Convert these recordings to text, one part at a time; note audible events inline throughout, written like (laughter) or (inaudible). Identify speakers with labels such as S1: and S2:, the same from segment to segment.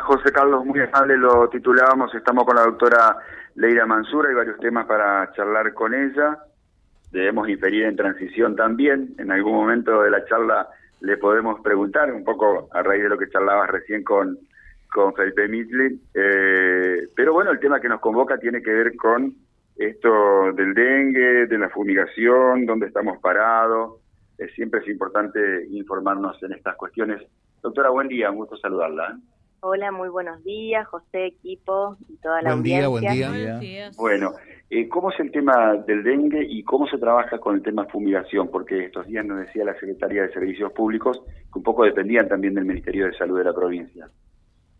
S1: José Carlos? Muy amable, lo titulábamos, estamos con la doctora Leira Mansura, hay varios temas para charlar con ella, debemos inferir en transición también, en algún momento de la charla le podemos preguntar, un poco a raíz de lo que charlabas recién con, con Felipe Mitlin, eh, pero bueno, el tema que nos convoca tiene que ver con esto del dengue, de la fumigación, dónde estamos parados, siempre es importante informarnos en estas cuestiones. Doctora, buen día, un gusto saludarla.
S2: Hola, muy buenos días, José, equipo y toda la audiencia.
S3: Buen día, buen día.
S1: Bueno, eh, ¿cómo es el tema del dengue y cómo se trabaja con el tema fumigación? Porque estos días nos decía la Secretaría de Servicios Públicos que un poco dependían también del Ministerio de Salud de la provincia.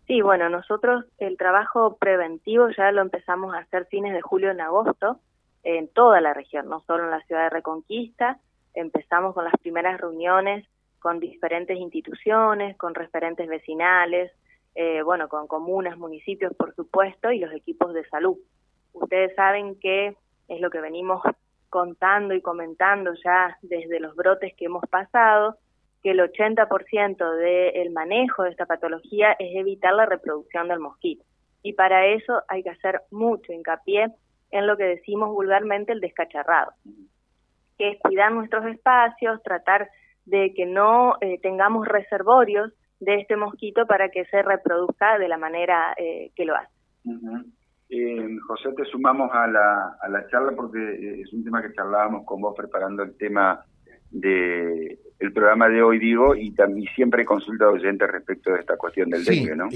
S2: Sí, bueno, nosotros el trabajo preventivo ya lo empezamos a hacer fines de julio en agosto en toda la región, no solo en la ciudad de Reconquista. Empezamos con las primeras reuniones con diferentes instituciones, con referentes vecinales, eh, bueno, con comunas, municipios, por supuesto, y los equipos de salud. Ustedes saben que es lo que venimos contando y comentando ya desde los brotes que hemos pasado, que el 80% del manejo de esta patología es evitar la reproducción del mosquito. Y para eso hay que hacer mucho hincapié en lo que decimos vulgarmente el descacharrado, que es cuidar nuestros espacios, tratar de que no eh, tengamos reservorios de este mosquito para que se reproduzca de la manera eh, que lo hace.
S1: Eh, José, te sumamos a la, a la charla porque es un tema que charlábamos con vos preparando el tema de el programa de hoy, digo, y también siempre he consultado oyentes respecto de esta cuestión del dengue, ¿no?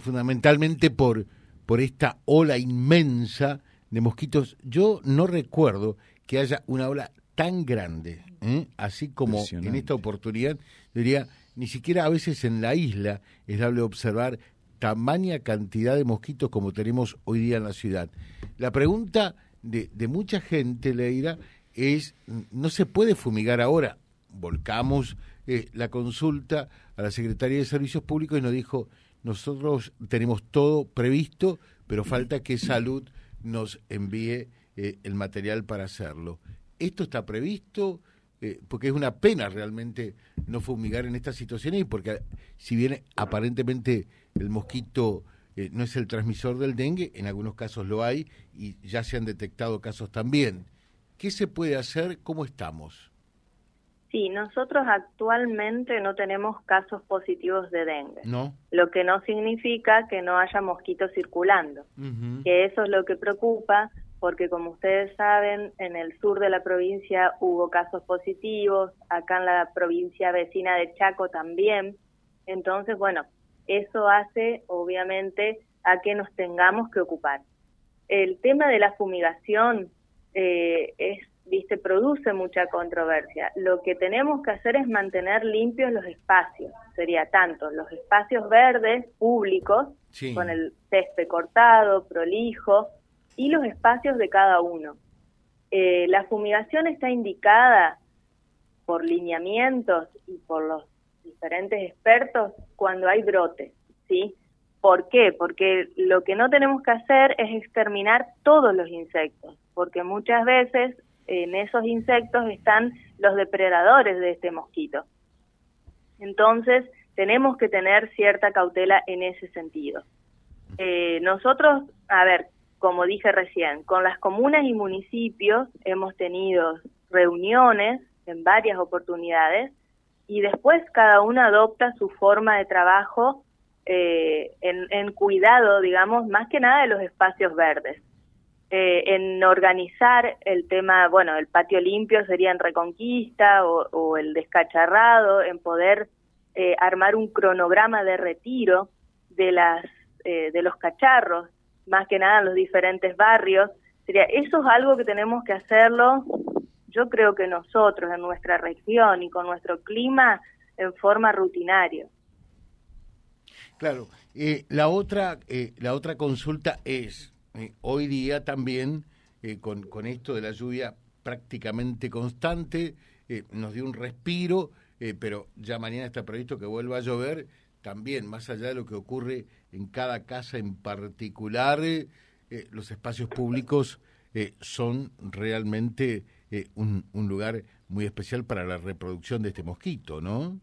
S3: fundamentalmente por, por esta ola inmensa de mosquitos. Yo no recuerdo que haya una ola tan grande, ¿eh? así como en esta oportunidad, diría, ni siquiera a veces en la isla es dable observar tamaña cantidad de mosquitos como tenemos hoy día en la ciudad. La pregunta de, mucha gente, Leira, es, no se puede fumigar ahora. Volcamos eh, la consulta a la Secretaría de Servicios Públicos y nos dijo, nosotros tenemos todo previsto, pero falta que salud nos envíe eh, el material para hacerlo esto está previsto, eh, porque es una pena realmente no fumigar en estas situaciones y porque si bien aparentemente el mosquito eh, no es el transmisor del dengue, en algunos casos lo hay y ya se han detectado casos también. ¿Qué se puede hacer? ¿Cómo estamos?
S2: Sí, nosotros actualmente no tenemos casos positivos de dengue.
S3: No.
S2: Lo que no significa que no haya mosquitos circulando. Que eso es lo que preocupa porque como ustedes saben, en el sur de la provincia hubo casos positivos, acá en la provincia vecina de Chaco también. Entonces, bueno, eso hace obviamente a que nos tengamos que ocupar. El tema de la fumigación eh, es, viste, produce mucha controversia. Lo que tenemos que hacer es mantener limpios los espacios, sería tanto los espacios verdes públicos, con el césped cortado, prolijo, y los espacios de cada uno. Eh, la fumigación está indicada por lineamientos y por los diferentes expertos cuando hay brotes, ¿sí? ¿Por qué? Porque lo que no tenemos que hacer es exterminar todos los insectos, porque muchas veces en esos insectos están los depredadores de este mosquito. Entonces, tenemos que tener cierta cautela en ese sentido. Eh, nosotros, a ver, como dije recién, con las comunas y municipios hemos tenido reuniones en varias oportunidades y después cada uno adopta su forma de trabajo eh, en, cuidado, digamos, más que nada de los espacios verdes. Eh, en organizar el tema, bueno, el patio limpio sería en Reconquista o, el descacharrado, en poder eh, armar un cronograma de retiro de las de los cacharros más que nada en los diferentes barrios. Sería, eso es algo que tenemos que hacerlo, yo creo que nosotros en nuestra región y con nuestro clima en forma rutinaria.
S3: Claro, eh, la otra eh, la otra consulta es eh, hoy día también con, con esto de la lluvia prácticamente constante nos dio un respiro, pero ya mañana está previsto que vuelva a llover también, más allá de lo que ocurre en cada casa en particular, eh, los espacios públicos eh, son realmente eh, un, un, lugar muy especial para la reproducción de este mosquito, ¿no?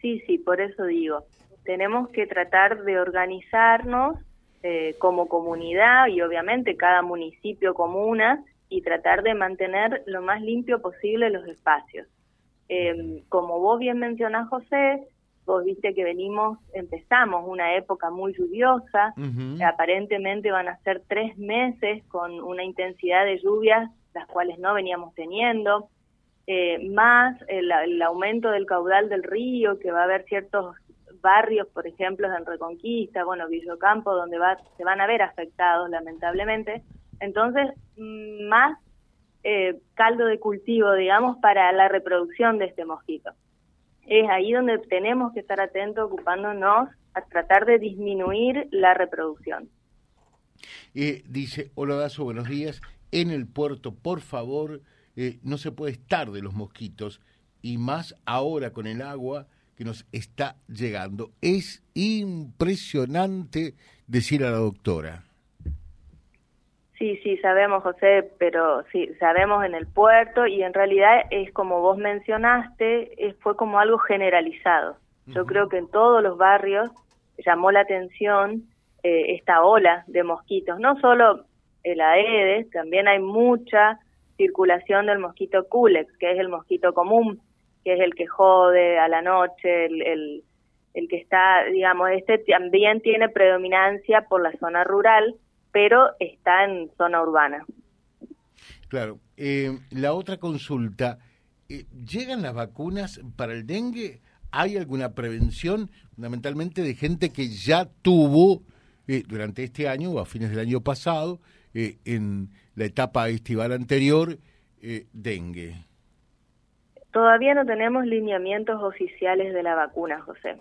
S2: Sí, sí, por eso digo. tenemos que tratar de organizarnos eh, como comunidad y obviamente cada municipio comuna y tratar de mantener lo más limpio posible los espacios. Como vos bien mencionás, José, vos viste que venimos, empezamos una época muy lluviosa, aparentemente van a ser tres meses con una intensidad de lluvias las cuales no veníamos teniendo, eh, más el, el, aumento del caudal del río, que va a haber ciertos barrios, por ejemplo, en Reconquista, bueno, Villocampo, donde va, se van a ver afectados, lamentablemente. Entonces, mm, más eh, caldo de cultivo, digamos, para la reproducción de este mosquito. Es ahí donde tenemos que estar atentos, ocupándonos a tratar de disminuir la reproducción.
S3: Eh, dice, hola Dazo, buenos días. En el puerto, por favor, eh, no se puede estar de los mosquitos y más ahora con el agua que nos está llegando. Es impresionante decir a la doctora.
S2: Sí, sí, sabemos, José, pero sí, sabemos en el puerto y en realidad es como vos mencionaste, es, fue como algo generalizado. Yo creo que en todos los barrios llamó la atención eh, esta ola de mosquitos, no solo el Aedes, también hay mucha circulación del mosquito Culex, que es el mosquito común, que es el que jode a la noche, el, el, que está, digamos, este también tiene predominancia por la zona rural, pero está en zona urbana.
S3: Claro. Eh, la otra consulta, eh, ¿llegan las vacunas para el dengue? ¿Hay alguna prevención fundamentalmente de gente que ya tuvo eh, durante este año o a fines del año pasado, en la etapa estival anterior, dengue?
S2: Todavía no tenemos lineamientos oficiales de la vacuna, José.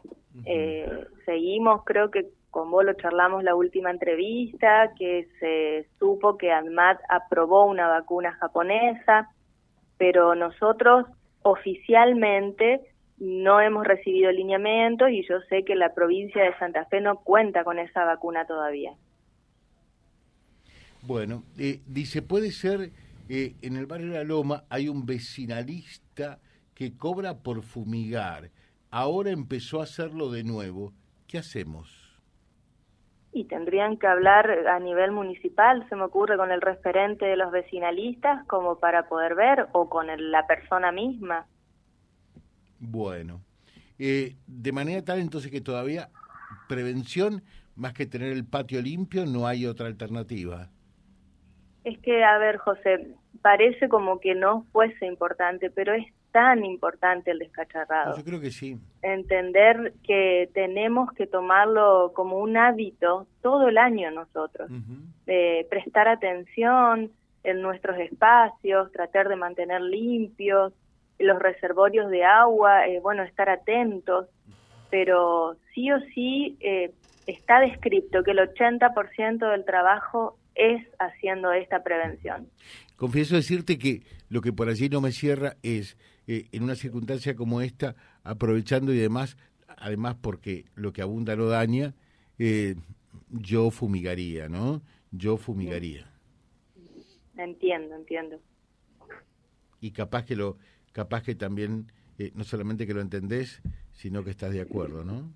S2: Eh, seguimos, creo que con vos lo charlamos la última entrevista, que se supo que ANMAT aprobó una vacuna japonesa, pero nosotros oficialmente no hemos recibido lineamientos y yo sé que la provincia de Santa Fe no cuenta con esa vacuna todavía.
S3: Bueno, eh, dice, puede ser eh, en el barrio de La Loma hay un vecinalista que cobra por fumigar. Ahora empezó a hacerlo de nuevo. ¿Qué hacemos?
S2: Y tendrían que hablar a nivel municipal, se me ocurre, con el referente de los vecinalistas, como para poder ver, o con la persona misma.
S3: Bueno, eh, de manera tal entonces que todavía prevención, más que tener el patio limpio, no hay otra alternativa.
S2: Es que, a ver, José, parece como que no fuese importante, pero es tan importante el descacharrado.
S3: Yo creo que sí.
S2: Entender que tenemos que tomarlo como un hábito todo el año nosotros, de prestar atención en nuestros espacios, tratar de mantener limpios los reservorios de agua, eh, bueno, estar atentos, pero sí o sí eh, está descrito que el 80% del trabajo es haciendo esta prevención.
S3: Confieso decirte que lo que por allí no me cierra es, eh, en una circunstancia como esta, aprovechando y demás, además porque lo que abunda no daña, eh, yo fumigaría, ¿no? Yo fumigaría.
S2: Entiendo, entiendo.
S3: Y capaz que lo, capaz que también, eh, no solamente que lo entendés, sino que estás de acuerdo, ¿no?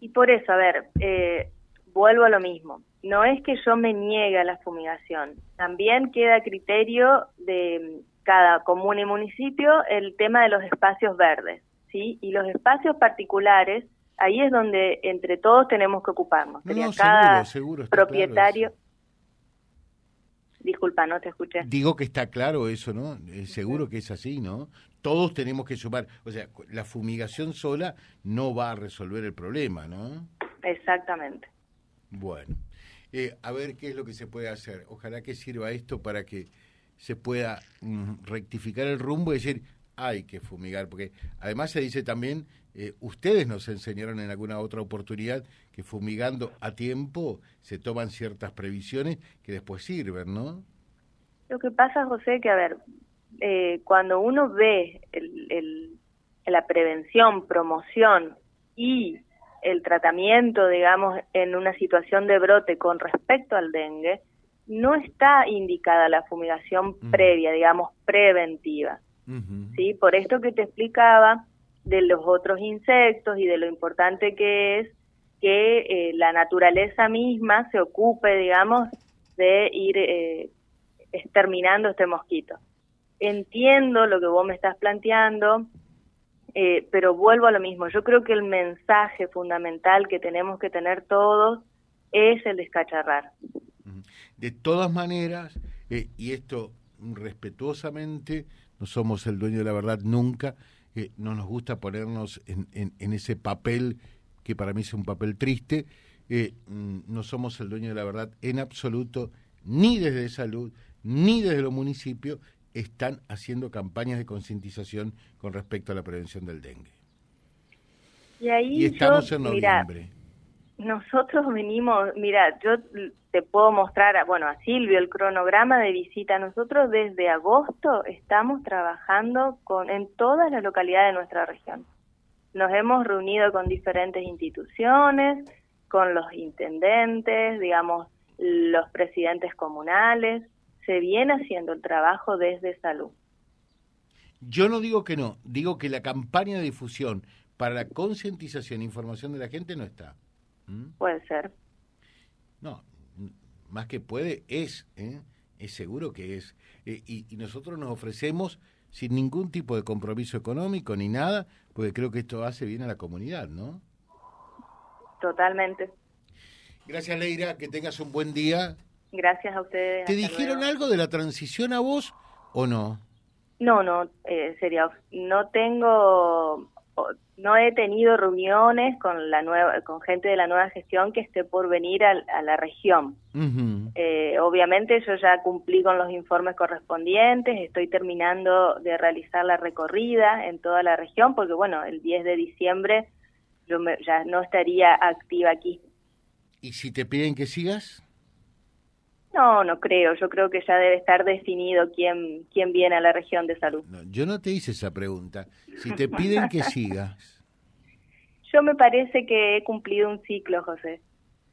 S2: Y por eso, a ver, vuelvo a lo mismo no es que yo me niegue a la fumigación, también queda a criterio de cada comuna y municipio el tema de los espacios verdes, ¿sí? Y los espacios particulares, ahí es donde entre todos tenemos que ocuparnos.
S3: No, cada propietario...
S2: Disculpa, no te escuché.
S3: Digo que está claro eso, ¿no? Eh, seguro que es así, ¿no? Todos tenemos que sumar. O sea, la fumigación sola no va a resolver el problema, ¿no?
S2: Exactamente.
S3: Bueno. Eh, a ver qué es lo que se puede hacer. Ojalá que sirva esto para que se pueda mm, rectificar el rumbo y decir, hay que fumigar, porque además se dice también, eh, ustedes nos enseñaron en alguna otra oportunidad que fumigando a tiempo se toman ciertas previsiones que después sirven, ¿no?
S2: Lo que pasa, José, que a ver, eh, cuando uno ve el, la prevención, promoción y el tratamiento, digamos, en una situación de brote con respecto al dengue, no está indicada la fumigación previa, digamos, preventiva. ¿Sí? Por esto que te explicaba, de los otros insectos y de lo importante que es que eh, la naturaleza misma se ocupe, digamos, de ir eh, exterminando este mosquito. Entiendo lo que vos me estás planteando, eh, pero vuelvo a lo mismo. Yo creo que el mensaje fundamental que tenemos que tener todos es el descacharrar.
S3: De todas maneras, y esto respetuosamente, no somos el dueño de la verdad nunca, no nos gusta ponernos en, en ese papel que para mí es un papel triste. Eh, mm, no somos el dueño de la verdad en absoluto, ni desde salud, ni desde los municipios están haciendo campañas de concientización con respecto a la prevención del dengue.
S2: Y ahí
S3: estamos en noviembre.
S2: nosotros venimos, mira, yo te puedo mostrar, bueno, a Silvio el cronograma de visita. Nosotros desde agosto estamos trabajando con en todas las localidades de nuestra región. Nos hemos reunido con diferentes instituciones, con los intendentes, digamos, los presidentes comunales. Se viene haciendo el trabajo desde salud.
S3: Yo no digo que no, digo que la campaña de difusión para la concientización e información de la gente no está.
S2: ¿Mm? Puede ser.
S3: No, más que puede, es, ¿eh? es seguro que es. Eh, y, y, nosotros nos ofrecemos sin ningún tipo de compromiso económico ni nada, porque creo que esto hace bien a la comunidad, ¿no?
S2: Totalmente.
S3: Gracias, Leira, que tengas un buen día.
S2: Gracias a ustedes.
S3: ¿Te dijeron algo de la transición a vos o no?
S2: No, no, eh, sería, no tengo no he tenido reuniones con la nueva con gente de la nueva gestión que esté por venir a, la región eh, obviamente yo ya cumplí con los informes correspondientes estoy terminando de realizar la recorrida en toda la región porque bueno el 10 de diciembre yo ya no estaría activa aquí
S3: y si te piden que sigas
S2: no, no creo. Yo creo que ya debe estar definido quién, quién viene a la región de salud.
S3: yo no te hice esa pregunta. Si te piden que (laughs) sigas.
S2: Yo me parece que he cumplido un ciclo, José.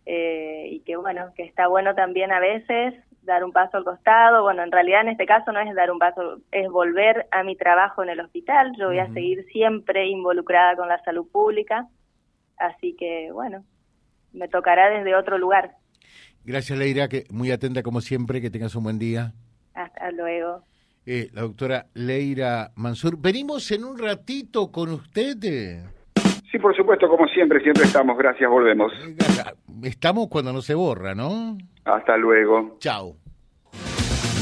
S2: Eh, y que bueno, que está bueno también a veces dar un paso al costado. Bueno, en realidad en este caso no es dar un paso, es volver a mi trabajo en el hospital. Yo voy a seguir siempre involucrada con la salud pública. Así que bueno, me tocará desde otro lugar.
S3: Gracias, Leira, que muy atenta como siempre, que tengas un buen día.
S2: Hasta luego.
S3: Eh, la doctora Leira Mansur. Venimos en un ratito con usted.
S1: Sí, por supuesto, como siempre, siempre estamos. Gracias, volvemos.
S3: Estamos cuando no se borra, ¿no?
S1: Hasta luego.
S3: Chao.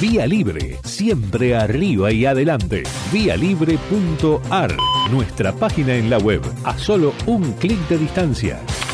S4: Vía Libre, siempre arriba y adelante. Vialibre.ar, nuestra página en la web, a solo un clic de distancia